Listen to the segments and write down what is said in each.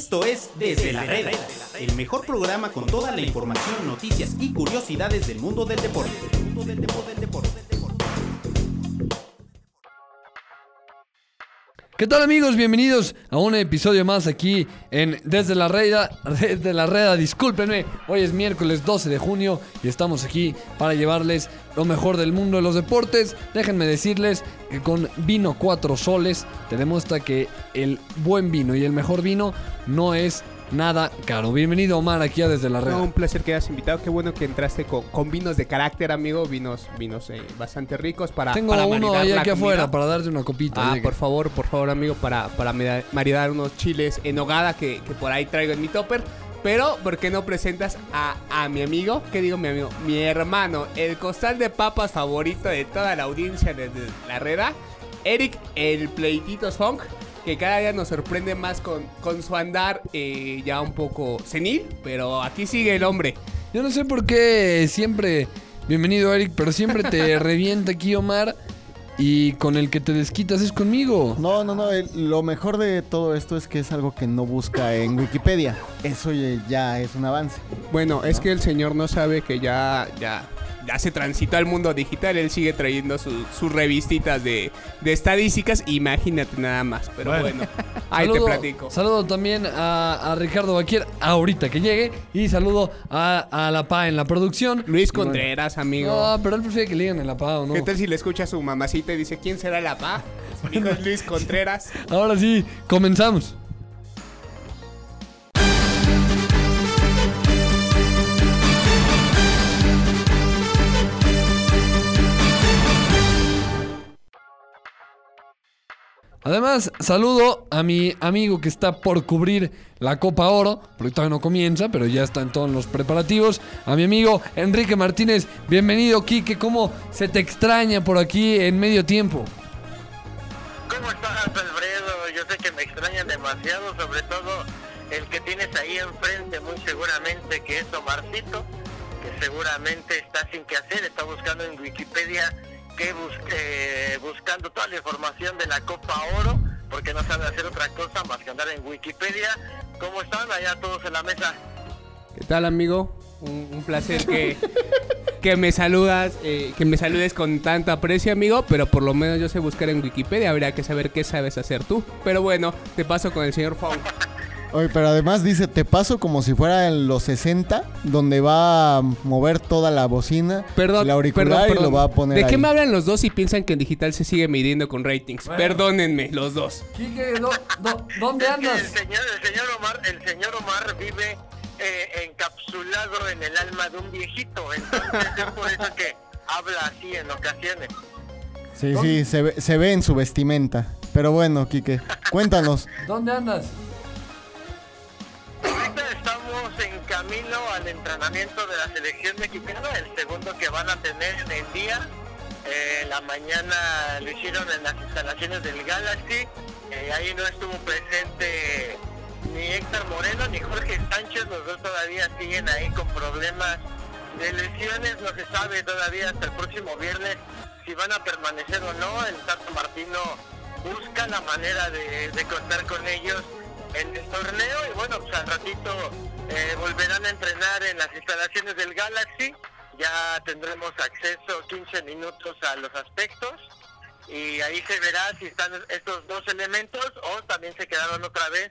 Esto es Desde la Reda, el mejor programa con toda la información, noticias y curiosidades del mundo del deporte. ¿Qué tal amigos? Bienvenidos a un episodio más aquí en Desde la Reda. Desde la Reda, discúlpenme. Hoy es miércoles 12 de junio y estamos aquí para llevarles lo mejor del mundo de los deportes. Déjenme decirles que con vino cuatro soles te demuestra que el buen vino y el mejor vino no es nada caro. Bienvenido Omar aquí a Desde la Reda. No, un placer que hayas invitado. Qué bueno que entraste con, con vinos de carácter, amigo. Vinos, vinos eh, bastante ricos para. Tengo para uno ahí la aquí afuera para darte una copita. Ah, por favor, por favor, amigo, para, para maridar unos chiles en hogada que, que por ahí traigo en mi topper. Pero, ¿por qué no presentas a, a mi amigo? ¿Qué digo mi amigo? Mi hermano, el costal de papas favorito de toda la audiencia desde la reda, Eric, el Pleititos Funk, que cada día nos sorprende más con, con su andar eh, ya un poco senil, pero aquí sigue el hombre. Yo no sé por qué siempre, bienvenido Eric, pero siempre te revienta aquí Omar y con el que te desquitas es conmigo. No, no, no. el- lo mejor de todo esto es que es algo que no busca en Wikipedia. Eso ya- ya es un avance. Bueno, es que el señor no sabe que ya, ya, ya se transitó al mundo digital. Él sigue trayendo su- sus revistitas de, de estadísticas. Imagínate nada más. Pero bueno, ahí te Saludo- platico. Saludo también a, a Ricardo Baquier ahorita que llegue y saludo a, a la PA en la producción. Luis bueno, Contreras, amigo. No, pero él prefiere que le digan en la PA o no. ¿Qué tal si le escucha a su mamacita y dice quién será la pa? Es Luis Contreras. Ahora sí, comenzamos. Además, saludo a mi amigo que está por cubrir la Copa Oro, porque todavía no comienza, pero ya está en todos los preparativos. A mi amigo Enrique Martínez, bienvenido, Quique. ¿Cómo se te extraña por aquí en medio tiempo? ¿Cómo estás, Alfredo? Yo sé que me extrañan demasiado, sobre todo el que tienes ahí enfrente, muy seguramente que es Omarcito, que seguramente está sin que hacer, está buscando en Wikipedia, que busque, buscando toda la información de la Copa Oro, porque no sabe hacer otra cosa más que andar en Wikipedia. ¿Cómo están allá todos en la mesa? ¿Qué tal, amigo? Un, un placer que, que me saludas, eh, que me saludes con tanto aprecio, amigo. Pero por lo menos yo sé buscar en Wikipedia. Habría que saber qué sabes hacer tú. Pero bueno, te paso con el señor Fong. Oye, pero además dice, te paso como si fuera en los 60, donde va a mover toda la bocina, Perdón, el auricular perdón, y lo va a poner ¿De qué me hablan los dos y piensan que en digital se sigue midiendo con ratings? Perdónenme, los dos. Quique, ¿dó- dó- ¿dónde andas? el señor, el señor Omar, el señor Omar vive eh, encapsulado en el alma de un viejito, entonces es por eso que habla así en ocasiones. Sí, sí, se ve, se ve en su vestimenta. Pero bueno, Quique, cuéntanos. ¿Dónde andas? En camino al entrenamiento de la selección mexicana, el segundo que van a tener en el día. Eh, la mañana lo hicieron en las instalaciones del Galaxy. Eh, ahí no estuvo presente ni Héctor Moreno ni Jorge Sánchez. Los dos todavía siguen ahí con problemas de lesiones. No se sabe todavía hasta el próximo viernes si van a permanecer o no. El Tato Martino busca la manera de contar con ellos en el torneo y bueno, pues al ratito eh, volverán a entrenar en las instalaciones del Galaxy. Ya tendremos acceso 15 minutos a los aspectos y ahí se verá si están estos dos elementos o también se quedaron otra vez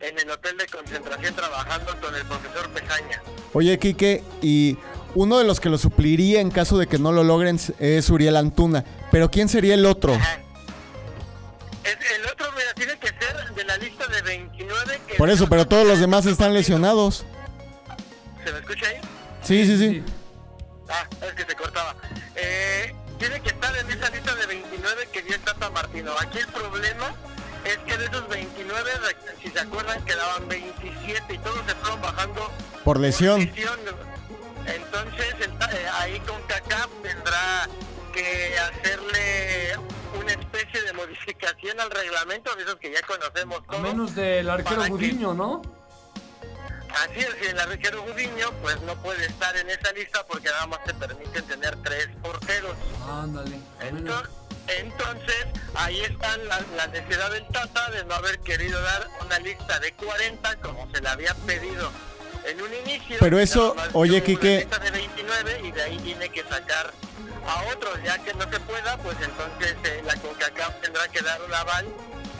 en el hotel de concentración trabajando con el profesor Pesaña. Oye, Quique, y uno de los que lo supliría en caso de que no lo logren es Uriel Antuna. Pero ¿quién sería el otro? Ajá. Es- el Por eso, pero todos los demás están lesionados. ¿Se me escucha ahí? Sí, sí, sí. Ah, es que se cortaba. Eh, tiene que estar en esa lista de 29 que dio el Tata Martino. Aquí el problema es que de esos 29, re- si se acuerdan, quedaban 27 y todos se fueron bajando Por lesión. lesión. Entonces, el eh, ahí con CACAP tendrá que hacerle al reglamento, de esos que ya conocemos A todos. menos del arquero. Gudiño, ¿no? Así es, y el arquero Gudiño pues no puede estar en esa lista porque nada más te permiten tener tres porteros. Ándale. Entonces, Entonces, ahí está la, la necesidad del Tata de no haber querido dar una lista de 40 como se le había pedido en un inicio. Pero eso, oye, dio una Quique. lista de 29 y de ahí tiene que sacar a otros. Ya que no se pueda, pues entonces eh, la CONCACAF tendrá que dar un aval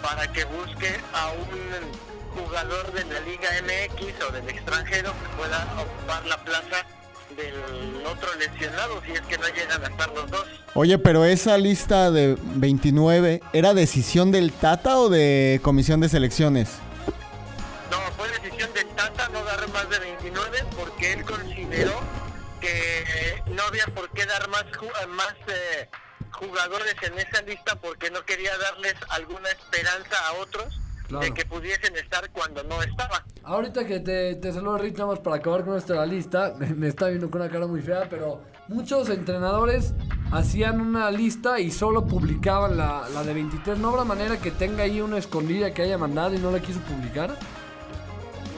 para que busque a un jugador de la Liga MX o del extranjero que pueda ocupar la plaza del otro lesionado si es que no llegan a estar los dos. Oye, pero esa lista de 29, ¿era decisión del Tata o de comisión de selecciones? No, fue decisión del Tata no dar más de 29 porque él consideró que no había por qué dar más más eh, jugadores en esa lista porque no quería darles alguna esperanza a otros Claro. de que pudiesen estar cuando no estaban. Ahorita que te, te saludo Rich, nada más para acabar con nuestra lista, me está viendo con una cara muy fea, pero muchos entrenadores hacían una lista y solo publicaban la, la de 23. ¿No habrá manera que tenga ahí una escondida que haya mandado y no la quiso publicar?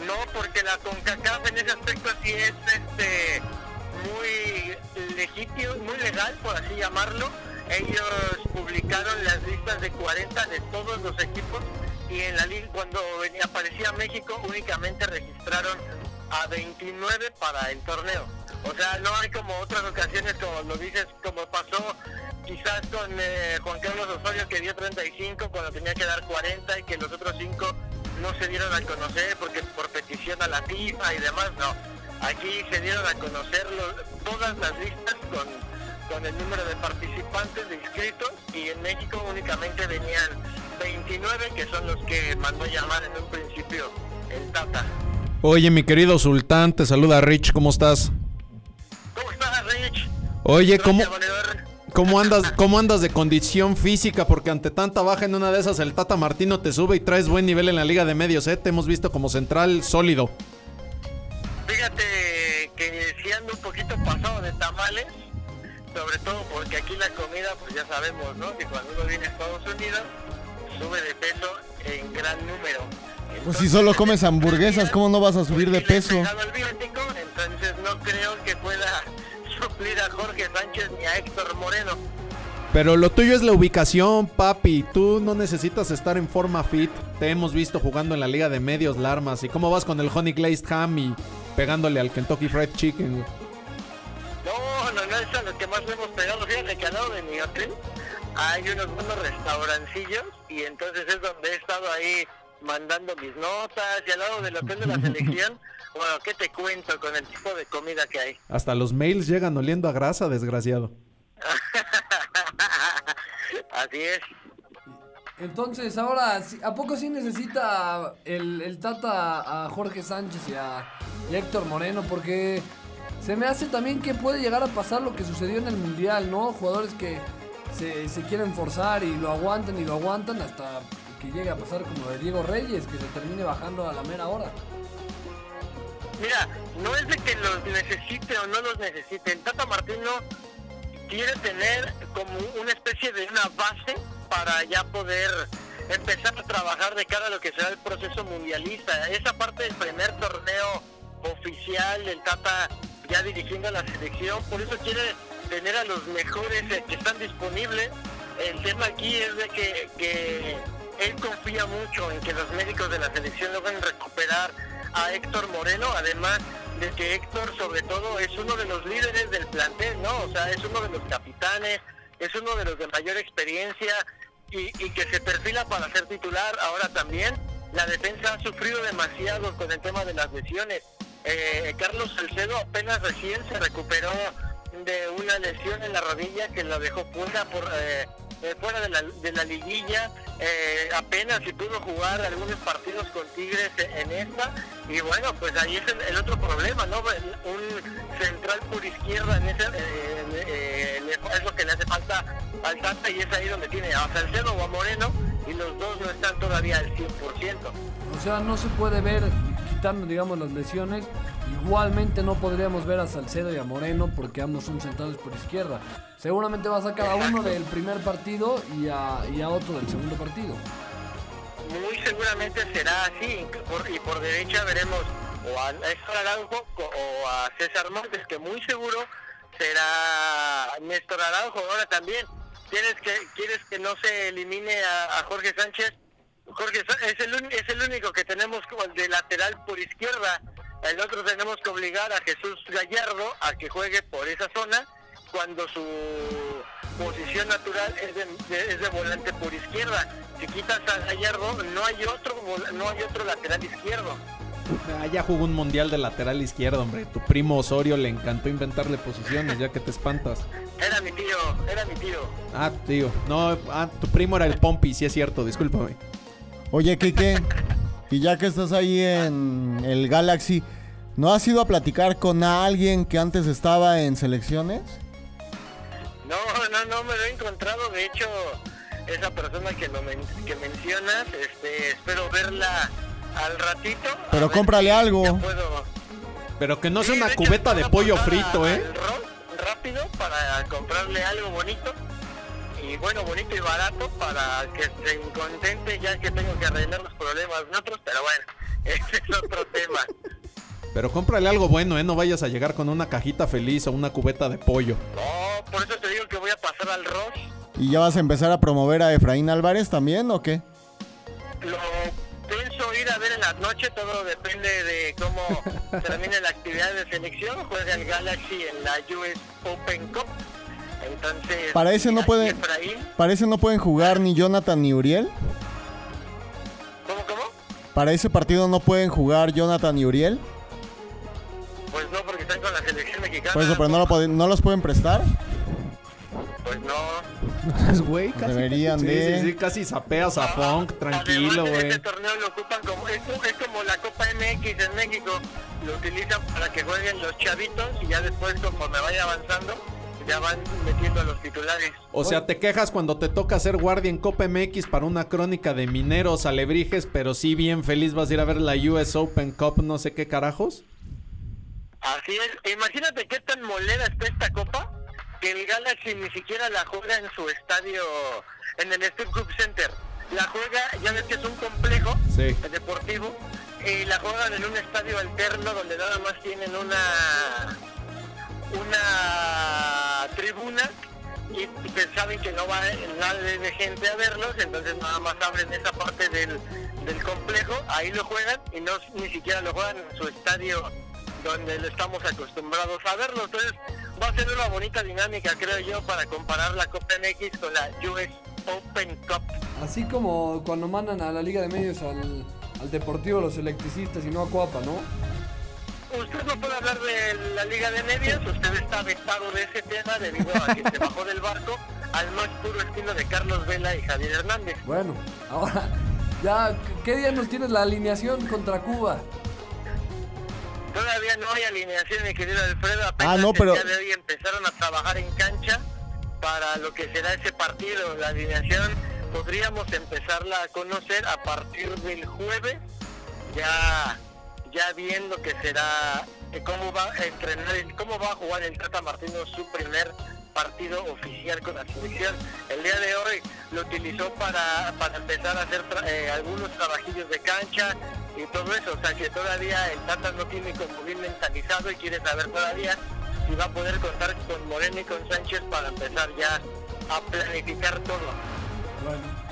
No, porque la CONCACAF en ese aspecto sí es este muy legítimo, muy legal, por así llamarlo. Ellos publicaron las listas de 40 de todos los equipos y en la liga cuando aparecía México únicamente registraron a 29 para el torneo. O sea, no hay como otras ocasiones como lo dices, como pasó quizás con eh, Juan Carlos Osorio que dio 35 cuando tenía que dar 40 y que los otros 5 no se dieron a conocer porque por petición a la FIFA y demás, no. Aquí se dieron a conocer los- todas las listas con, con el número de participantes, de inscritos, y en México únicamente venían 29, que son los que mandó llamar en un principio el Tata. Oye, mi querido Sultán, te saluda Rich, ¿cómo estás? ¿Cómo estás, Rich? Oye, ¿cómo, cómo, andas, ¿cómo andas de condición física? Porque ante tanta baja en una de esas, el Tata Martino te sube y traes buen nivel en la Liga de Medios, ¿eh? Te hemos visto como central sólido. Fíjate que si ando un poquito pasado de tamales, sobre todo porque aquí la comida, pues ya sabemos, ¿no? Que cuando uno viene a Estados Unidos, sube de peso en gran número. Pues si solo comes hamburguesas, ¿cómo no vas a subir de Pues peso? biótico, entonces no creo que pueda suplir a Jorge Sánchez ni a Héctor Moreno. Pero lo tuyo es la ubicación, papi. Tú no necesitas estar en forma fit. Te hemos visto jugando en la Liga de Medios, Larmas. ¿Y cómo vas con el Honey Glazed Ham y pegándole al Kentucky Fried Chicken? No, no, no, es a lo que más le hemos pegado. Fíjate que al lado de mi hotel hay unos buenos restaurancillos y entonces es donde he estado ahí mandando mis notas y al lado del hotel de la selección, bueno, ¿qué te cuento con el tipo de comida que hay? Hasta los mails llegan oliendo a grasa, desgraciado. Así es. Entonces, ahora, ¿a poco sí necesita el, el Tata a Jorge Sánchez y a, y a Héctor Moreno? Porque se me hace también que puede llegar a pasar lo que sucedió en el Mundial, ¿no? Jugadores que se, se quieren forzar y lo aguantan y lo aguantan hasta que llegue a pasar como de Diego Reyes, que se termine bajando a la mera hora. Mira, no es de que los necesite o no los necesite. El Tata Martino quiere tener como una especie de una base para ya poder empezar a trabajar de cara a lo que será el proceso mundialista. Esa parte del primer torneo oficial, el Tata ya dirigiendo a la selección, por eso quiere tener a los mejores eh, que están disponibles. El tema aquí es de que, que él confía mucho en que los médicos de la selección logren recuperar a Héctor Moreno, además de que Héctor sobre todo es uno de los líderes del plantel, ¿no? O sea, es uno de los capitanes, es uno de los de mayor experiencia y, que se perfila para ser titular. Ahora también la defensa ha sufrido demasiado con el tema de las lesiones. Eh, Carlos Salcedo apenas recién se recuperó de una lesión en la rodilla que lo dejó fuera por eh, eh, fuera de la, de la liguilla eh, apenas si pudo jugar algunos partidos con Tigres en esta y bueno pues ahí es el, el otro problema no un central por izquierda en ese, al Tata y es ahí donde tiene a Salcedo o a Moreno y los dos no están todavía al 100% O sea, no se puede ver, quitando, digamos, las lesiones. Igualmente no podríamos ver a Salcedo y a Moreno porque ambos son centrales por izquierda. Seguramente va a sacar a uno del primer partido y a, y a otro del segundo partido. muy seguramente será así por- y por derecha veremos o a Néstor Araujo o a César Montes que muy seguro será Néstor Araujo ahora también ¿Quieres que, ¿Quieres que no se elimine a, Jorge Sánchez? Jorge es el, es el único que tenemos de lateral por izquierda. El otro tenemos que obligar a Jesús Gallardo a que juegue por esa zona cuando su posición natural es de, es de volante por izquierda. Si quitas a Gallardo, no hay otro no hay otro lateral izquierdo. Ya jugó un mundial de lateral izquierdo, hombre. Tu primo Osorio le encantó inventarle posiciones, ya que te espantas. Era mi tío, era mi tío. Ah, tío. No, ah, tu primo era el Pompi, sí es cierto, discúlpame. Oye, Kike, y ya que estás ahí en el Galaxy, ¿no has ido a platicar con alguien que antes estaba en selecciones? No, no, no me lo he encontrado. De hecho, esa persona que lo men- que mencionas, este, espero verla al ratito. Pero cómprale si algo. Pero que no sea Sí, una cubeta de pollo frito, a- ¿eh? rápido para comprarle algo bonito. Y bueno, bonito y barato para que se contente ya que tengo que arreglar los problemas de otros. Pero bueno, ese es otro tema. Pero cómprale algo bueno, ¿eh? No vayas a llegar con una cajita feliz o una cubeta de pollo. No, por eso te digo que voy a pasar al Ross. ¿Y ya vas a empezar a promover a Efraín Álvarez también o qué? Lo ir a ver en la noche, todo depende de cómo termine la actividad de selección. Juega el Galaxy en la US Open Cup. Entonces, Para ese no aquí puede- Efraín, ¿Para ese no pueden jugar ni Jonathan ni Uriel? ¿Cómo, cómo? ¿Para ese partido no pueden jugar Jonathan y Uriel? Pues no, porque están con la selección mexicana. Por eso, pero no, lo pod- no los pueden prestar. Pues no. Güey, casi. Deberían de... sí, sí, casi sapeas a Funk, tranquilo, güey. Este torneo lo ocupan como es, es como la Copa MX en México. Lo utilizan para que jueguen los chavitos y ya después, conforme vaya avanzando, ya van metiendo a los titulares. O sea, te quejas cuando te toca ser guardia en Copa MX para una crónica de mineros alebrijes, pero sí bien feliz vas a ir a ver la US Open Cup, no sé qué carajos. Así es. Imagínate qué tan molera está esta copa que el Galaxy ni siquiera la juega en su estadio, en el Steve Group Center. La juega, ya ves que es un complejo Sí. deportivo, y la juegan en un estadio alterno donde nada más tienen una una tribuna y pues saben que no va nada de gente a verlos, entonces nada más abren esa parte del, del complejo, ahí lo juegan y no ni siquiera lo juegan en su estadio donde lo estamos acostumbrados a verlo. Entonces va a ser una bonita dinámica, creo yo, para comparar la Copa MX con la US Open Cup. Así como cuando mandan a la Liga de Medios al, al Deportivo los electricistas y no a Coapa, ¿no? Usted no puede hablar de la Liga de Medios, usted está vetado de ese tema debido a que se bajó del barco al más puro estilo de Carlos Vela y Javier Hernández. Bueno, ahora, ya, ¿qué día nos tienes la alineación contra Cuba? Todavía no hay alineación, mi querido Alfredo. Apenas Ah, no, pero- el día de hoy empezaron a trabajar en cancha para lo que será ese partido. La alineación podríamos empezarla a conocer a partir del jueves, ya ya viendo que será eh, cómo va a entrenar, el- cómo va a jugar el Tata Martino su primer partido oficial con la selección. El día de hoy lo utilizó para, para empezar a hacer tra- eh, algunos trabajillos de cancha y todo eso. O sea que todavía el Tata no tiene como bien mentalizado y quiere saber todavía si va a poder contar con Moreno y con Sánchez para empezar ya a planificar todo.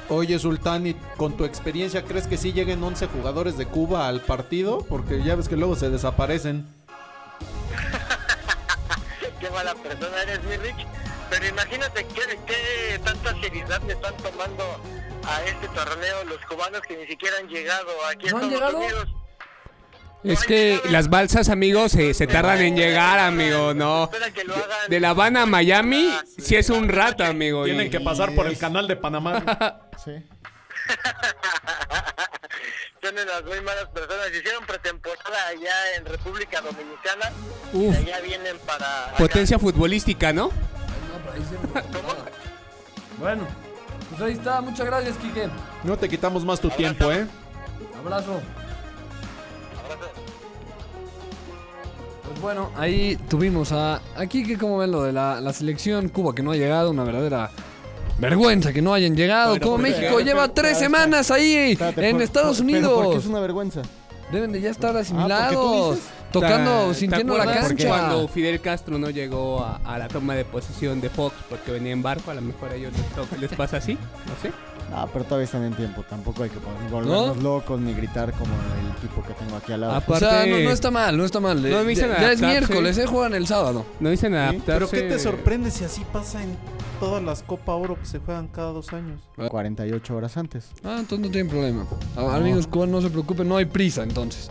Oye, Sultán, ¿y con tu experiencia crees que sí lleguen 11 jugadores de Cuba al partido? Porque ya ves que luego se desaparecen. qué mala persona eres, mi Rich. Pero imagínate qué, qué tanta seriedad le están tomando a este torneo los cubanos que ni siquiera han llegado aquí a ¿No han Estados llegado? Unidos. Es que las balsas, amigos, se, se tardan en llegar, amigo, no. Espera que lo hagan. De La Habana a Miami, sí. es un rato, amigo. Tienen que pasar por el canal de Panamá. Sí. Son unas muy malas personas. Hicieron pretemporada allá en República Dominicana. Uf. Y allá vienen para. acá. Potencia futbolística, ¿no? Me- Bueno, pues ahí está. Muchas gracias, Quique. No te quitamos más tu tiempo, ¿eh? Abrazo. Pues bueno, ahí tuvimos a, a Quique, ¿cómo ven lo de la, la selección Cuba que no ha llegado? Una verdadera vergüenza que no hayan llegado. Pero Como. México lleva tres semanas ahí Espérate, en por- Estados por- pero ¿Por qué Unidos. es una vergüenza? Deben de ya estar ¿tú asimilados. Tocando, ¿Te sintiendo la cancha. Cuando Fidel Castro no llegó a, a la toma de posesión de Fox porque venía en barco, a lo mejor a ellos les, les pasa así, no sé. Ah, pero todavía están en tiempo. Tampoco hay que poner- volvernos locos ni gritar como el tipo que tengo aquí al lado. O sea, no, no está mal, no está mal. No dicen ya, ya es miércoles, eh, juegan el sábado. No dicen Pero adaptarse. ¿qué te sorprende si así pasa en todas las Copa Oro que se juegan cada dos años? 48 horas antes. Ah, entonces no tienen problema. A- Amigos no se preocupen, no hay prisa entonces.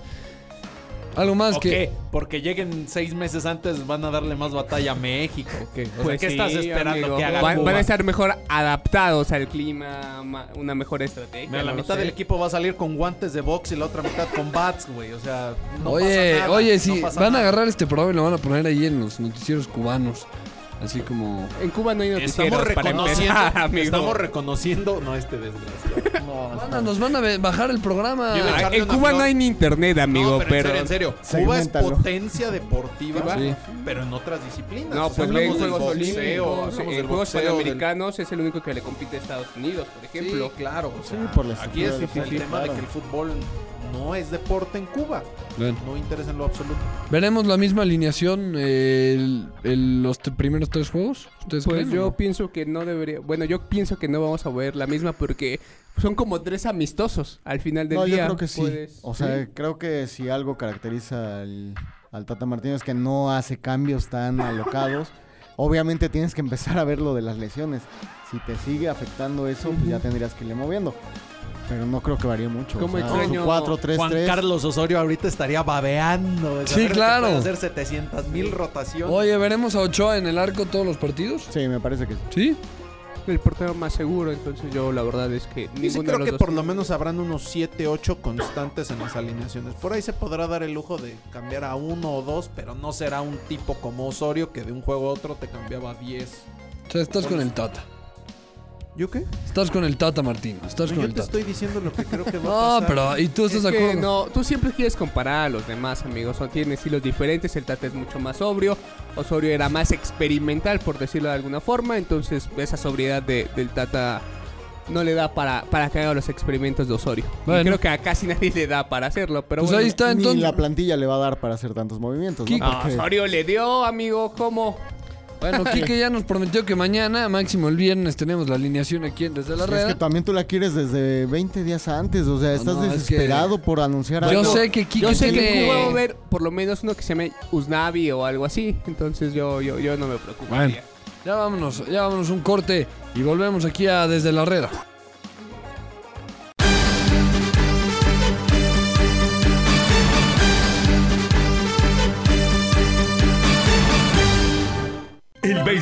Algo más ¿O que... qué? Porque lleguen seis meses antes van a darle más batalla a México. ¿o qué? O sea, Pues ¿qué sí, estás esperando amigo. que haga van, Cuba? van a estar mejor adaptados al clima, ma- una mejor estrategia. Mira, la no mitad sé. del equipo va a salir con guantes de box y la otra mitad con bats, güey. O sea, no oye, pasa nada, oye, no si pasa van a agarrar este programa y lo van a poner ahí en los noticieros cubanos. Así como... En Cuba no hay Estamos noticieros para reconociendo, empezar, amigo. estamos reconociendo, no este desgraciado. No, nos van a bajar el programa. Ah, En Cuba flor. no hay ni internet, amigo, No, pero... en serio, en serio. Cuba es potencia deportiva, Sí. pero en otras disciplinas. No, O sea, pues en Juegos Olímpicos, en Juegos boxeo, del- Panamericanos es el único que le compite a Estados Unidos, por ejemplo. Sí, claro. o sea, Sí, por la aquí es el tema deporte, de claro. que el fútbol no es deporte en Cuba. Bueno, No interesa en lo absoluto. ¿Veremos la misma alineación eh, el- el- los primeros tres juegos? ¿Ustedes Pues creen, yo no? pienso que no debería. Bueno, yo pienso que no vamos a ver la misma porque son como tres amistosos al final del No, día. yo creo que sí. Puedes- O sea, ¿sí? creo que si algo caracteriza al, al Tata Martino es que no hace cambios tan alocados. Obviamente tienes que empezar a ver lo de las lesiones. Si te sigue afectando eso, pues ya tendrías que irle moviendo. Pero no creo que varíe mucho. ¿Cómo o sea, extraño- su 4-3-3. Juan Carlos Osorio ahorita estaría babeando. de Sí, saber que claro. puede hacer 700 mil rotaciones. Oye, ¿veremos a Ochoa en el arco todos los partidos? Sí, me parece que sí. ¿Sí? el portero más seguro, entonces yo la verdad es que Yo sí ninguno de creo los que dos por lo menos habrán unos 7, 8 constantes en las alineaciones. Por ahí se podrá dar el lujo de cambiar a uno o dos, pero no será un tipo como Osorio que de un juego a otro te cambiaba 10. O sea, estás con el Tata. ¿Yo qué? Estás con el Tata, Martín. Estás No, con yo el te Tata. estoy diciendo lo que creo que va a No, pasar. pero ¿y tú estás Es de que acuerdo? no, tú siempre quieres comparar a los demás, amigos. Son, tienen estilos diferentes. El Tata es mucho más sobrio. Osorio era más experimental, por decirlo de alguna forma. Entonces, esa sobriedad de- del Tata no le da para, para que haga los experimentos de Osorio. Y Bueno. creo que a casi nadie le da para hacerlo. Pero Pues bueno. ahí está, Ni entonces. la plantilla le va a dar para hacer tantos movimientos, ¿no? Porque- Osorio le dio, amigo. ¿Cómo? Bueno, Kike ya nos prometió que mañana, máximo el viernes, tenemos la alineación aquí en Desde la Sí, es Red. que también tú la quieres desde 20 días antes, o sea, estás no, es que- desesperado por anunciar Yo algo. sé que Kike Yo sé que tiene... en Cuba va a haber por lo menos uno que se llame Usnavi o algo así. Entonces yo, yo, yo no me preocupo. Bueno. Ya vámonos, ya vámonos un corte y volvemos aquí a Desde la Red.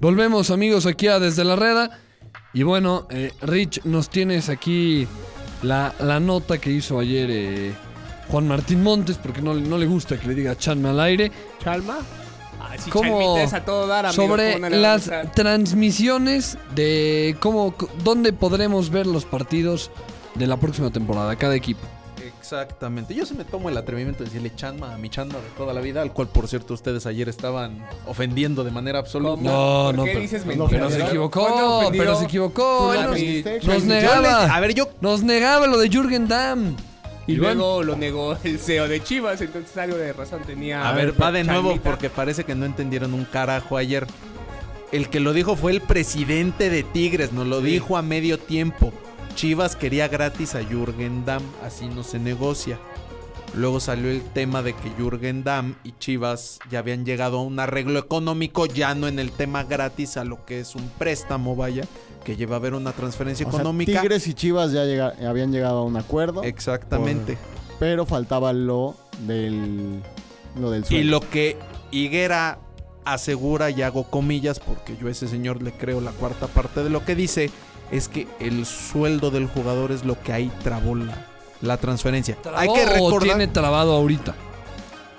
Volvemos amigos aquí a Desde la Reda. Y bueno, eh, Rich, nos tienes aquí la, la nota que hizo ayer eh, Juan Martín Montes, porque no, no le gusta que le diga Chanme al aire. ¿Chalma? Chalmita es a todo dar, amigo, sobre ¿cómo no le va a las transmisiones de cómo, dónde podremos ver los partidos de la próxima temporada, cada equipo. Exactamente. Yo se me tomo el atrevimiento de decirle Chanma a mi Chanma de toda la vida, al cual, por cierto, ustedes ayer estaban ofendiendo de manera absoluta. ¿Cómo? No, ¿Por no, qué pero- dices no, mentira? Pero se ¿Cuándo equivocó, pero se equivocó. Él nos- negaba. A ver, yo Nos negaba lo de Jürgen Damm. Y Iván. luego lo negó el CEO de Chivas, entonces algo de razón tenía. A ver, va de nuevo porque parece que no entendieron un carajo ayer. El que lo dijo fue el presidente de Tigres, nos lo dijo a medio tiempo. Chivas quería gratis a Jürgen Damm, así no se negocia. Luego salió el tema de que Jürgen Damm y Chivas ya habían llegado a un arreglo económico, ya no en el tema gratis, a lo que es un préstamo, vaya, que lleva a haber una transferencia O sea, económica. Tigres y Chivas ya llega- habían llegado a un acuerdo, Exactamente. pero faltaba lo del lo del Y lo que Higuera asegura, y hago comillas porque yo a ese señor le creo la cuarta parte de lo que dice, es que el sueldo del jugador es lo que ahí trabó la, la transferencia. Hay que ¿Trabó o recordar... tiene trabado ahorita?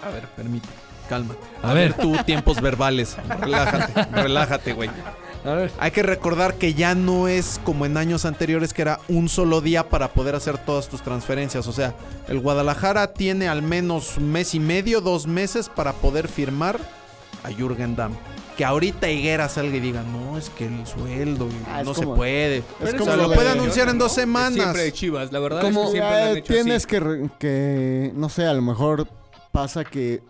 A ver, permíteme, cálmate. A ver. tú, tiempos verbales. Relájate, relájate, güey. A ver. Hay que recordar que ya no es como en años anteriores que era un solo día para poder hacer todas tus transferencias. O sea, el Guadalajara tiene al menos un mes y medio, dos meses para poder firmar a Jürgen Damm. Que ahorita Higuera salga y diga, no, es que el sueldo y Ah, no como- se puede. es o sea, como lo puede de- anunciar en dos semanas. Siempre de Chivas, la verdad ¿Cómo? es que siempre lo han hecho tienes así. que, re- que, no sé, a lo mejor pasa que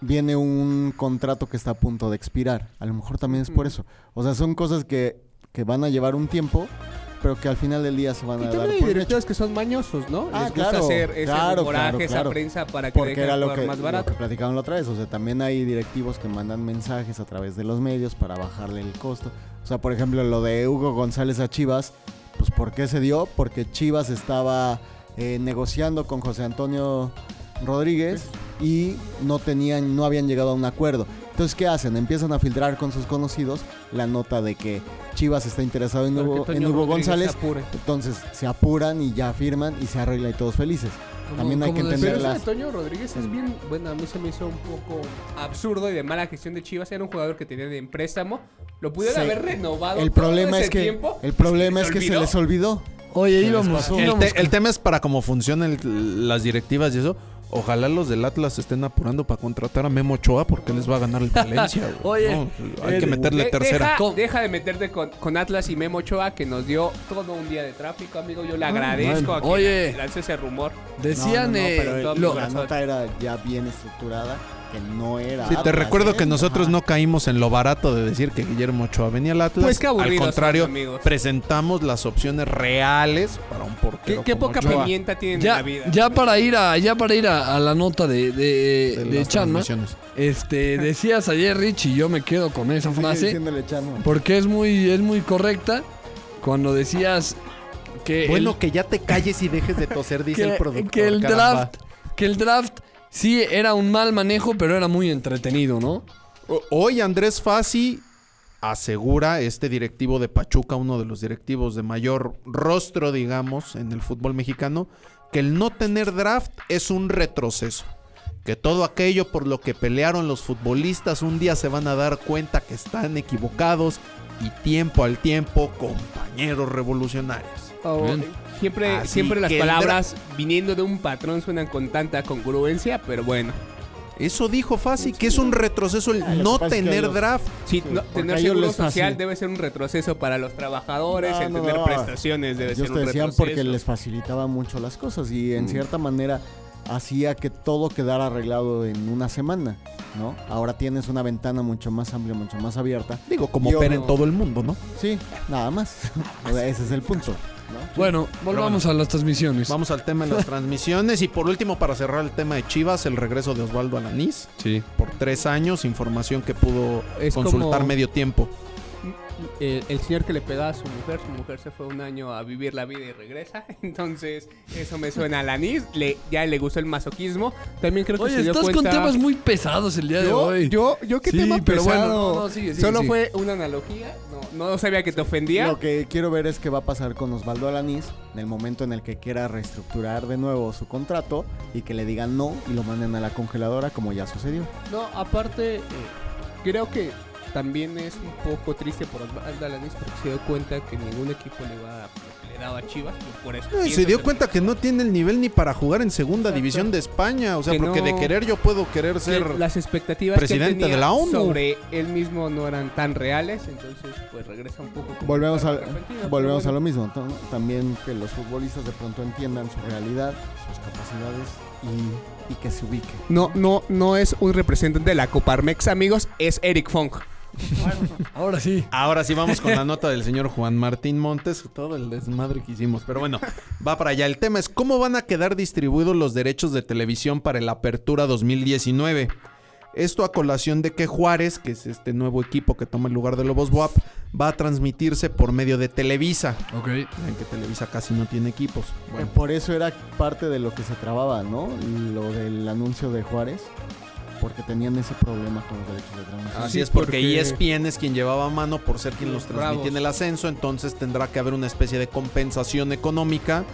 viene un contrato que está a punto de expirar. A lo mejor también es por eso. O sea, son cosas que, que van a llevar un tiempo, pero que al final del día se van Y a dar hay directores que son mañosos, ¿no? Ah, Les gusta claro, hacer ese claro, coraje, claro, esa prensa para que Porque era lo que, más lo barato. que platicaban la otra vez. O sea, también hay directivos que mandan mensajes a través de los medios para bajarle el costo. O sea, por ejemplo, lo de Hugo González a Chivas, pues ¿por qué se dio? Porque Chivas estaba eh, negociando con José Antonio Rodríguez y no tenían, no habían llegado a un acuerdo. Entonces, ¿qué hacen? Empiezan a filtrar con sus conocidos la nota de que Chivas está interesado en Hugo, en Hugo González. se. Entonces se apuran y ya firman y se arregla y todos felices. También hay que entender Pero eso de las... Toño Rodríguez es bien, bueno, a mí se me hizo un poco absurdo y de mala gestión de Chivas. Era un jugador que tenía de préstamo. Lo pudieron Sí. haber renovado. El todo problema ese es que tiempo. el problema ¿Se es que se les olvidó. Oye, íbamos? El, te- el tema es para cómo funcionan el- las directivas y eso. Ojalá los del Atlas se estén apurando para contratar a Memo Ochoa porque les va a ganar el Valencia. güey. Oye, No, hay el- que meterle De- tercera. Deja, de meterte con, con Atlas y Memo Ochoa que nos dio todo un día de tráfico, amigo. Yo le agradezco a quien Oye. lance ese rumor. Decían, No, no, no, eh, pero lo- la nota era ya bien estructurada, que no era. Sí, te Atlas, recuerdo ¿eh? que nosotros Ajá. no caímos en lo barato de decir que Guillermo Ochoa venía al Atlas. Pues qué Al aburridos contrario, presentamos las opciones reales para un ¿Qué, portero. qué como poca Ochoa. pimienta tienen en la vida. ya para ir a, ya para ir a, a la nota de, de, De de las Chanma, este, decías ayer, Rich, y yo me quedo con esa frase, porque es muy, es muy correcta, cuando decías que Bueno, el- que ya te calles y dejes de toser, dice que, el productor. que el caramba. draft, que el draft sí era un mal manejo, pero era muy entretenido, ¿no? Hoy Andrés Fassi asegura, este directivo de Pachuca, uno de los directivos de mayor rostro, digamos, en el fútbol mexicano, que el no tener draft es un retroceso. Que todo aquello por lo que pelearon los futbolistas un día se van a dar cuenta que están equivocados y tiempo al tiempo, compañeros revolucionarios. Oh. Siempre, Así siempre las el palabras viniendo de un patrón suenan con tanta congruencia, pero bueno. Eso dijo Fassi, que es un retroceso el Ah, no tener los- draft. Sí, Sí, no- tener seguro social debe ser un retroceso para los trabajadores, No, el no, tener no. prestaciones debe Ellos ser te un decían retroceso. porque les facilitaba mucho las cosas y en Mm. cierta manera hacía que todo quedara arreglado en una semana, ¿no? Ahora tienes una ventana mucho más amplia, mucho más abierta. Digo, como opera no- en todo el mundo, ¿no? Sí, nada más. Ese es el punto, ¿no? Bueno, volvamos a las transmisiones. Vamos al tema de las transmisiones. Y por último, para cerrar el tema de Chivas, el regreso de Osvaldo Alanís. Sí. Por tres años, información que pudo Es consultar como- medio tiempo. El, el señor que le pegaba a su mujer, su mujer se fue un año a vivir la vida y regresa. Entonces, eso me suena al anís. Le, ya le gustó el masoquismo. También creo que Oye, se dio estás cuenta... con temas muy pesados el día de yo, hoy. yo, yo qué Sí, tema pero bueno, pesado. no, no, sigue, sigue, Solo sigue. fue una analogía. No, no sabía que te ofendía. Lo que quiero ver es qué va a pasar con Osvaldo Alanís en el momento en el que quiera reestructurar de nuevo su contrato y que le digan no y lo manden a la congeladora como ya sucedió. No, aparte, eh, creo que también es un poco triste por Osvaldo Alanis porque se dio cuenta que ningún equipo le va a, le daba a Chivas. y Por eso No, y pienso se dio cuenta que no tiene el nivel ni para jugar en segunda Exacto. división de España. O sea, Que porque no- de querer yo puedo querer que ser. las expectativas presidente que tenía de la ONU. sobre él mismo no eran tan reales, entonces pues regresa un poco. como Volvemos, a, volvemos a lo mismo. También que los futbolistas de pronto entiendan su realidad, sus capacidades y, y que se ubiquen. No, no, no es un representante de la Coparmex, amigos, es Eric Fong. Ahora sí. Ahora sí vamos con la nota del señor Juan Martín Montes, todo el desmadre que hicimos. Pero bueno, va para allá. El tema es cómo van a quedar distribuidos los derechos de televisión para el Apertura 2019. Esto a colación de que Juárez, que es este nuevo equipo que toma el lugar de Lobos WAP, va a transmitirse por medio de Televisa. Ok. En que Televisa casi no tiene equipos. Bueno, Por eso era parte de lo que se trababa, ¿no? Lo del anuncio de Juárez, porque tenían ese problema con los derechos de transmisión. Así Sí, es, porque, porque- ESPN es quien llevaba a mano por ser quien los transmitía Bravos. en el ascenso, entonces tendrá que haber una especie de compensación económica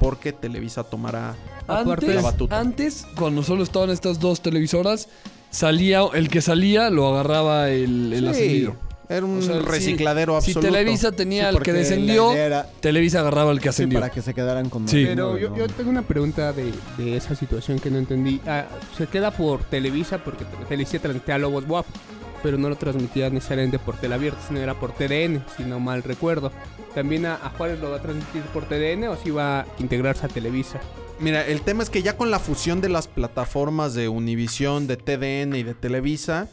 porque Televisa tomará Antes, la batuta. antes, cuando solo estaban estas dos televisoras, salía, el que salía lo agarraba el, el Sí, ascendido. Era un O sea, recicladero si, absoluto. Si Televisa tenía Sí, el que descendió, era- Televisa agarraba el que sí, ascendió. para que se quedaran con Sí. Pero yo, ¿no? yo tengo una pregunta de, de esa situación que no entendí. Ah, se queda por Televisa porque Televisa transmitía a Lobos WAP, pero no lo transmitía necesariamente por Telabierta, sino era por TDN, si no mal recuerdo. También a, a Juárez lo va a transmitir por TDN o si va a integrarse a Televisa. Mira, el tema es que ya con la fusión de las plataformas de Univisión, de TDN y de Televisa,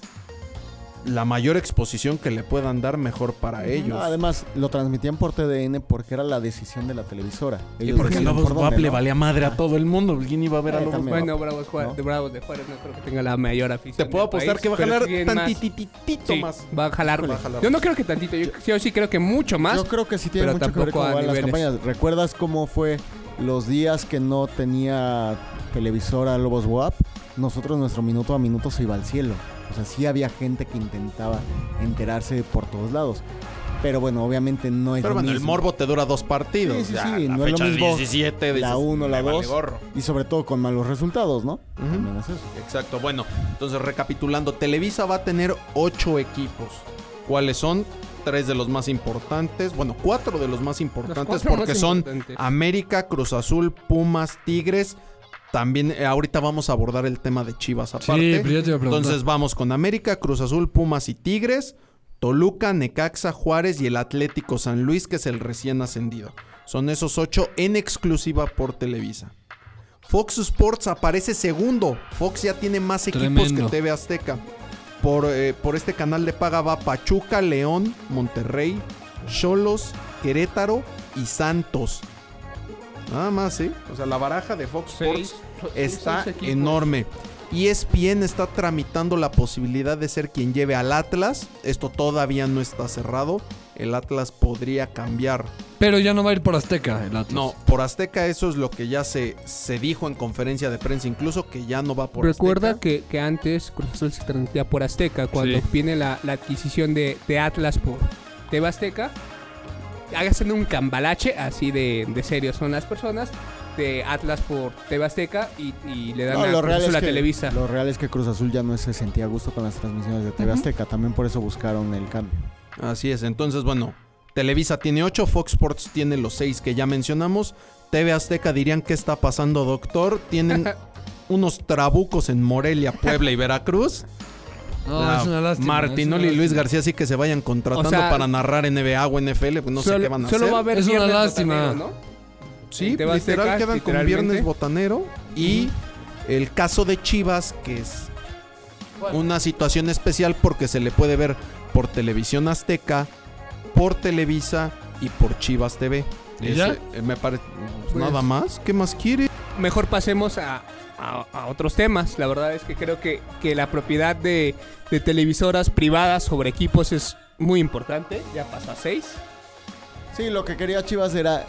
la mayor exposición que le puedan dar mejor para ellos. Además, lo transmitían por TDN porque era la decisión de la televisora. y Ellos porque decían Lobos por le ¿no? valía madre a todo el mundo. ¿Quién iba a ver a Eh, Lobos también. WAP? Bueno, Bravos, Juárez, ¿No? de Bravos de Juárez no creo que tenga la mayor afición. Te puedo del apostar país, que va a jalar tantititito Sí, más. va a jalar. Va a jalar. Yo no creo que tantito, yo, yo sí creo que mucho más. Yo creo que sí tiene mucho que ver tampoco con a las campañas. ¿Recuerdas cómo fue los días que no tenía televisora Lobos WAP? Nosotros nuestro minuto a minuto se iba al cielo. O sea, sí había gente que intentaba enterarse por todos lados. Pero bueno, obviamente no es Pero lo bueno, el mismo. morbo te dura dos partidos. Sí, sí, Ya, sí, la no es lo fecha mismo 17 la dices, uno, la me vale dos. gorro. Y sobre todo con malos resultados, ¿no? Ujú. También es eso. Exacto, bueno, entonces recapitulando, Televisa va a tener ocho equipos. ¿Cuáles son? Tres de los más importantes, bueno, cuatro de los más importantes porque más son importantes. América, Cruz Azul, Pumas, Tigres. También eh, ahorita vamos a abordar el tema de Chivas Sí, aparte. pero ya te iba a preguntar. entonces vamos con América, Cruz Azul, Pumas y Tigres, Toluca, Necaxa, Juárez y el Atlético San Luis, que es el recién ascendido. Son esos ocho en exclusiva por Televisa. Fox Sports aparece segundo. Fox ya tiene más equipos Tremendo. que TV Azteca. Por, eh, por este canal de paga va Pachuca, León, Monterrey, Cholos, Querétaro y Santos. Nada más, ¿sí? O sea, la baraja de Fox Seis- Sports está enorme. E ESPN está tramitando la posibilidad de ser quien lleve al Atlas. Esto todavía no está cerrado. El Atlas podría cambiar. Pero ya no va a ir por Azteca el Atlas. No, por Azteca eso es lo que ya se, se dijo en conferencia de prensa, incluso que ya no va por Recuerda Azteca. que, que antes Cruz Azul se transmitía por Azteca. Cuando Sí. viene la, la adquisición de, de Atlas por TV Azteca, háganse un cambalache así de, de serio son las personas de Atlas por TV Azteca y, y le dan No, a lo Cruz real, Azul es a que, Televisa. lo real es que Cruz Azul ya no se sentía a gusto con las transmisiones de TV Ujú. Azteca. También por eso buscaron el cambio. Así es, entonces bueno, Televisa tiene 8, Fox Sports tiene los 6 que ya mencionamos. TV Azteca dirían qué está pasando, doctor. Tienen unos trabucos en Morelia, Puebla y Veracruz. No, es una lástima. Martinoli y Luis. García sí que se vayan contratando O sea, para narrar NBA o NFL, pues no sé qué van a solo hacer. va a haber Es una viernes lástima. botanero, ¿no? Sí, TV literal quedan con literalmente. Viernes Botanero. Y el caso de Chivas, que es una situación especial porque se le puede ver por televisión azteca, por Televisa y por Chivas TV. ¿Y ya? Ese, eh, me parece. Pues- nada más. ¿Qué más quiere? Mejor pasemos a, a- otros temas. La verdad es que creo que, que la propiedad de, de televisoras privadas sobre equipos es muy importante, ya pasó a 6. Sí, lo que quería Chivas era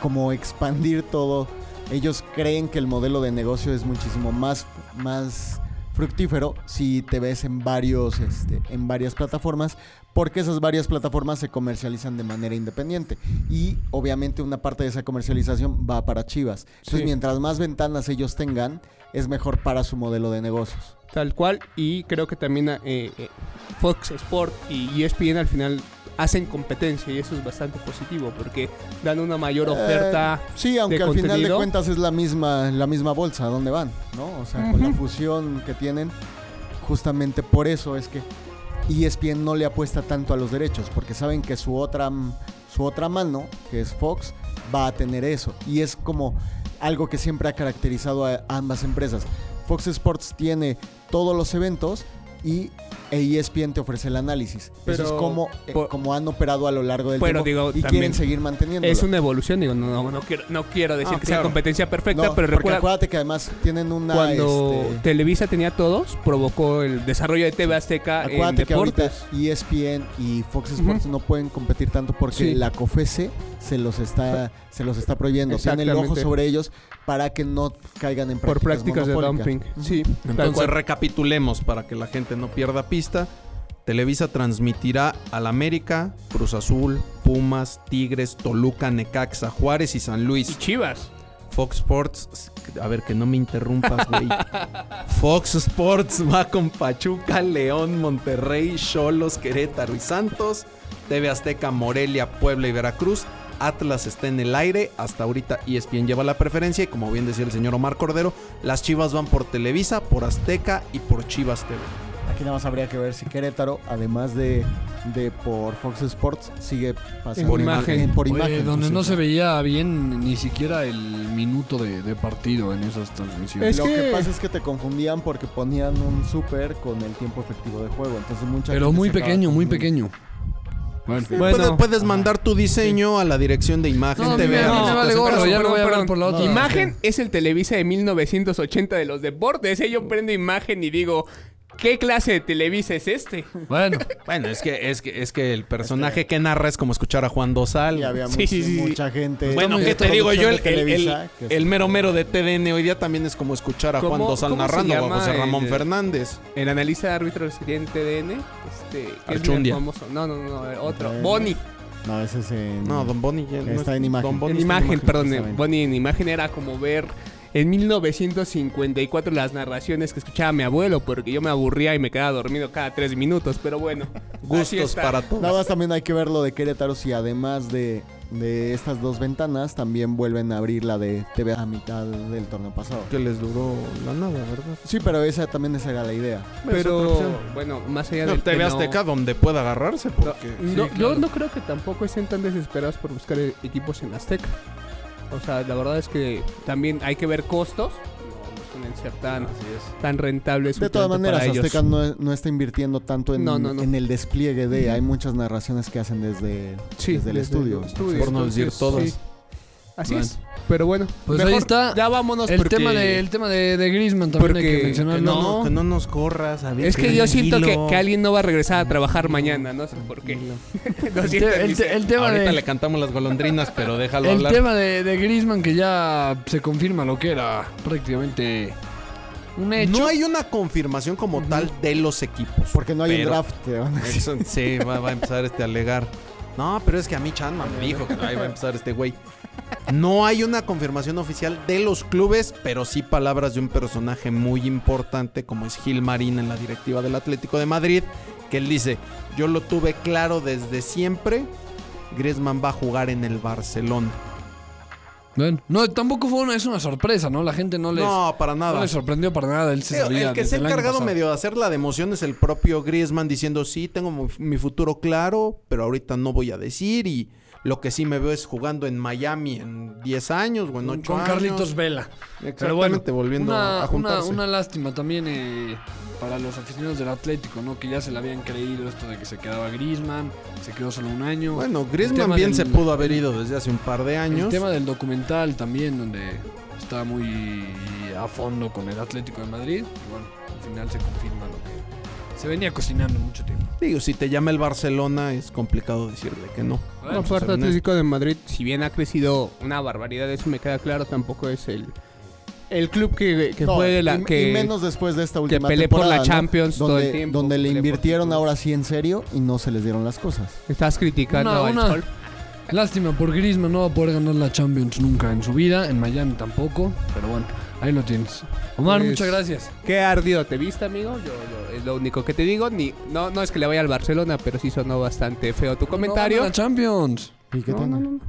como expandir todo. Ellos creen que el modelo de negocio es muchísimo más, más fructífero si te ves en varios, este, en varias plataformas, porque esas varias plataformas se comercializan de manera independiente. Y obviamente una parte de esa comercialización va para Chivas. Entonces, Sí. mientras más ventanas ellos tengan, es mejor para su modelo de negocios. Tal cual, y creo que también eh, eh, Fox Sport y ESPN al final hacen competencia y eso es bastante positivo porque dan una mayor oferta. Eh, sí, aunque de al final de cuentas es la misma, la misma bolsa, ¿a dónde van? ¿No? O sea, con la fusión que tienen, justamente por eso es que ESPN no le apuesta tanto a los derechos, porque saben que su otra, su otra mano, que es Fox, va a tener eso. Y es como algo que siempre ha caracterizado a ambas empresas. Fox Sports tiene todos los eventos y e ESPN te ofrece el análisis. Eso es como, eh, por- como han operado a lo largo del Pero tiempo digo, y quieren seguir manteniendo. Es una evolución, digo, no, no, no quiero, no quiero decir Ah, que sea competencia perfecta, No, pero porque recuerda acuérdate que además tienen una. cuando este, Televisa tenía todos, provocó el desarrollo de TV Azteca en acuérdate que ahorita. ESPN y Fox Sports no pueden competir tanto porque Sí. la COFESE se los está, se los está prohibiendo. Tiene el ojo sobre ellos para que no caigan en por prácticas, prácticas de dumping. Sí, Entonces recapitulemos para que la gente no pierda pista. Televisa transmitirá al América, Cruz Azul, Pumas, Tigres, Toluca, Necaxa, Juárez y San y Luis. Chivas. Fox Sports, a ver que no me interrumpas, güey. Fox Sports va con Pachuca, León, Monterrey, Cholos, Querétaro y Santos. TV Azteca, Morelia, Puebla y Veracruz. Atlas está en el aire. Hasta ahorita ESPN lleva la preferencia. Y como bien decía el señor Omar Cordero, las Chivas van por Televisa, por Azteca y por Chivas TV. Aquí nada más habría que ver si Querétaro, además de, de por Fox Sports, sigue pasando Por imagen. en- por Oye, imagen. donde pues, no se veía bien ni siquiera el minuto de, de partido en esas transmisiones. Es Lo que- que pasa es que te confundían porque ponían un super con el tiempo efectivo de juego. Entonces mucha Pero gente muy pequeño, muy pequeño. Bueno. Bueno. puedes, puedes mandar tu diseño a la dirección de imagen No, TV. vale gorro, ya lo voy a ver por la perdón. otra. Imagen es el Televisa de 1980 de los deportes. Yo prendo imagen y digo, ¿qué clase de Televisa es este? Bueno, Bueno, es que, es que, es que el personaje que narra es como escuchar a Juan Dosal. Y había Sí, mucha, sí, sí. mucha gente. Bueno, ¿qué te digo yo? El, el- mero mero de TDN hoy día también es como escuchar a Juan ¿Cómo- Dosal narrando o a José Ramón el- Fernández. El analista de árbitros que tiene en TDN, este, que es Archundia. famoso. No, no, no, otro. Eh, Bonnie. No, ese es en... No, Don Bonnie ya Está es- en imagen. Don Bonnie En está imagen, perdón. Bonnie en imagen era como ver en 1954 las narraciones que escuchaba mi abuelo, porque yo me aburría y me quedaba dormido cada tres minutos, pero bueno. Gustos para todos. Nada más también hay que ver lo de Querétaro si además de, de estas dos ventanas también vuelven a abrir la de TV a mitad del torneo pasado. Que les duró la nada, ¿verdad? Sí, pero esa también esa era la idea. Pero bueno, más allá No, de TV Azteca donde pueda agarrarse, porque... No, Yo no creo que tampoco estén tan desesperados por buscar e- equipos en Azteca. O sea, la verdad es que también hay que ver costos. No, no suelen ser tan, tan rentables. De todas maneras. Azteca no, no está invirtiendo tanto en, No, no, no. en el despliegue de... Hay muchas narraciones que hacen desde, Sí, desde el estudio. Por no decir todas. sí. Así Bueno. es. Pero bueno, Pues ahí está Ya vámonos el porque tema de, el tema de, de Griezmann también hay Porque- que mencionarlo. que no, que no nos corras, a ver, es que yo siento que, alguien no va a regresar a trabajar mañana, no sé por qué. El, siento, el el tema Ahorita de, le cantamos las golondrinas, pero déjalo el hablar. tema de, de Griezmann que ya se confirma lo que era prácticamente un hecho. No hay una confirmación como tal de los equipos. Porque no hay un draft. te van a decir. Eso- sí, va, va a empezar este a alegar. No, pero es que a mí Chanman me dijo que ahí va a empezar este güey. No hay una confirmación oficial de los clubes, pero sí palabras de un personaje muy importante como es Gil Marín en la directiva del Atlético de Madrid, que él dice, yo lo tuve claro desde siempre, Griezmann va a jugar en el Barcelona. Bueno, no, tampoco fue una, es una sorpresa, ¿no? La gente no les, No, para no nada. les sorprendió para nada. Él se Sí, sabía el que se ha encargado medio de hacer la de emoción es el propio Griezmann diciendo, sí, tengo mi, mi futuro claro, pero ahorita no voy a decir y lo que sí me veo es jugando en Miami en 10 años o en 8 con años. Carlitos Vela. Exactamente, Pero bueno, volviendo una, a juntarse. Una, una lástima también eh, para los aficionados del Atlético, ¿no? Que ya se le habían creído esto de que se quedaba Griezmann, se quedó solo un año. Bueno, El Griezmann tema bien del- se pudo haber ido desde hace un par de El años. tema del documental también, donde está muy a fondo con el Atlético de Madrid. Y bueno, al final se confirma lo que se venía cocinando mucho tiempo. Digo, si te llama el Barcelona, es complicado decirle que no. No, aparte honestos. Atlético de Madrid, si bien ha crecido una barbaridad, eso me queda claro, tampoco es el, el club que, que No, juegue la y, que y menos después de esta que última pelee por la ¿no? Champions todo donde, el tiempo, donde le invirtieron ahora sí en serio y no se les dieron las cosas. estás criticando Una- al una- Sol. Lástima por Griezmann, no va a poder ganar la Champions nunca en su vida. En Miami tampoco. Pero bueno, ahí lo tienes. Omar, Pues, muchas gracias. Qué ardido te viste, amigo. Yo, yo- es lo único que te digo. Ni, no, no es que le vaya al Barcelona, pero sí sonó bastante feo tu comentario. No, gana la Champions. ¿Y qué No, tiene? no, no, no.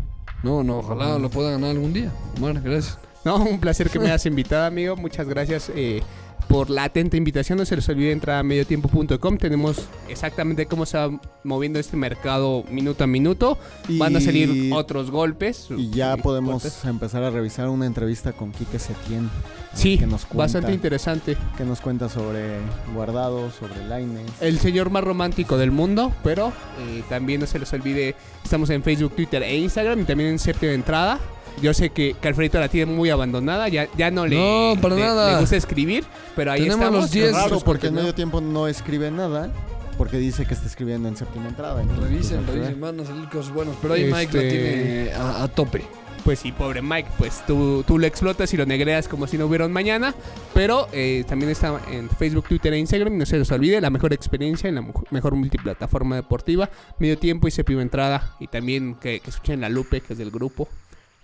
No, no, ojalá lo pueda ganar algún día. Omar, gracias. No, un placer que me hayas invitado, amigo. Muchas gracias eh, por la atenta invitación. No se les olvide entrar a mediotiempo.com. Tenemos exactamente cómo se va moviendo este mercado minuto a minuto. Y- Van a salir otros golpes. Y ya podemos empezar a revisar una entrevista con Quique Setién. Sí, que nos cuenta. bastante interesante. Que nos cuenta sobre Guardado, sobre Laines. El señor más romántico del mundo, pero eh, también no se les olvide, estamos en Facebook, Twitter e Instagram y también en séptima entrada. Yo sé que, que Alfredito la tiene muy abandonada, ya, ya no le, No, para le- nada. le gusta escribir, pero ahí Tenemos estamos. los 10 Raro, Eso porque en no. medio tiempo no escribe nada. Porque dice que está escribiendo en séptima entrada. entonces, Revisen, pues, revisen, ver. van a salir cosas buenas. Pero ahí Mike la Este- tiene a, a tope. Pues sí, pobre Mike, pues tú, tú lo explotas y lo negreas como si no hubiera un mañana. Pero eh, también está en Facebook, Twitter e Instagram. Y no se les olvide, la mejor experiencia en la mejor multiplataforma deportiva. Medio tiempo y séptima entrada. Y también que, que escuchen la Lupe, que es del grupo.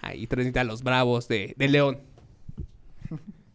Ahí transmite a los Bravos de, de León.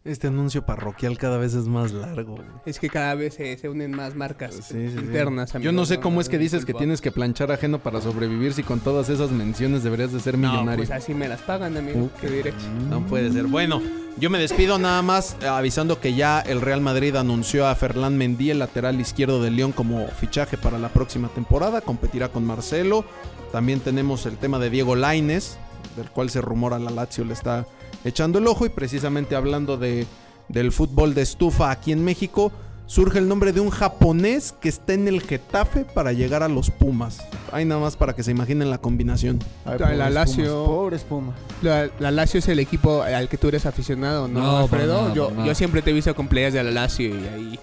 Este anuncio parroquial cada vez es más largo. güey. Es que cada vez se, se unen más marcas Sí, sí, sí. internas. Yo no sé cómo es que dices que Fútbol. tienes que planchar ajeno para sobrevivir si con todas esas menciones deberías de ser No, millonario. pues así me las pagan, amigo. Uh, ¿Qué diré? No puede ser. Bueno, yo me despido nada más eh, avisando que ya el Real Madrid anunció a Ferland Mendy, el lateral izquierdo de León, como fichaje para la próxima temporada. Competirá con Marcelo. También tenemos el tema de Diego Laines, del cual se rumora la Lazio le está echando el ojo. Y precisamente hablando de, del fútbol de estufa aquí en México, surge el nombre de un japonés que está en el Getafe para llegar a los Pumas. Ahí nada más para que se imaginen la combinación. Ay, La Lazio- Pobres Pumas. La, la Lazio es el equipo al que tú eres aficionado, ¿no, No, Alfredo? nada, yo, yo siempre te he visto con playas de la Lazio y ahí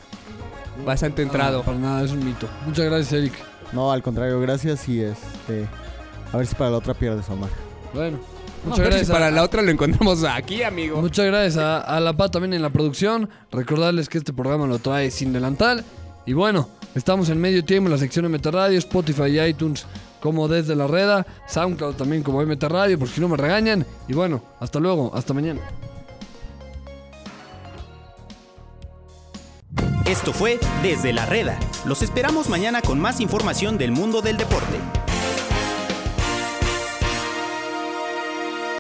bastante entrado. No, para nada, es un mito. Muchas gracias, Eric. No, al contrario, gracias y este. A ver si para la otra pierdes, Omar. Bueno, No, muchas gracias. si para a- la otra lo encontramos aquí, amigo. Muchas gracias a, a La Paz también en la producción. Recordarles que este programa lo trae sin delantal. Y bueno, estamos en medio tiempo en la sección de MT Radio, Spotify y iTunes como desde la reda, SoundCloud también como MT Radio, por si no me regañan. Y bueno, hasta luego, hasta mañana. Esto fue Desde la Reda. Los esperamos mañana con más información del mundo del deporte.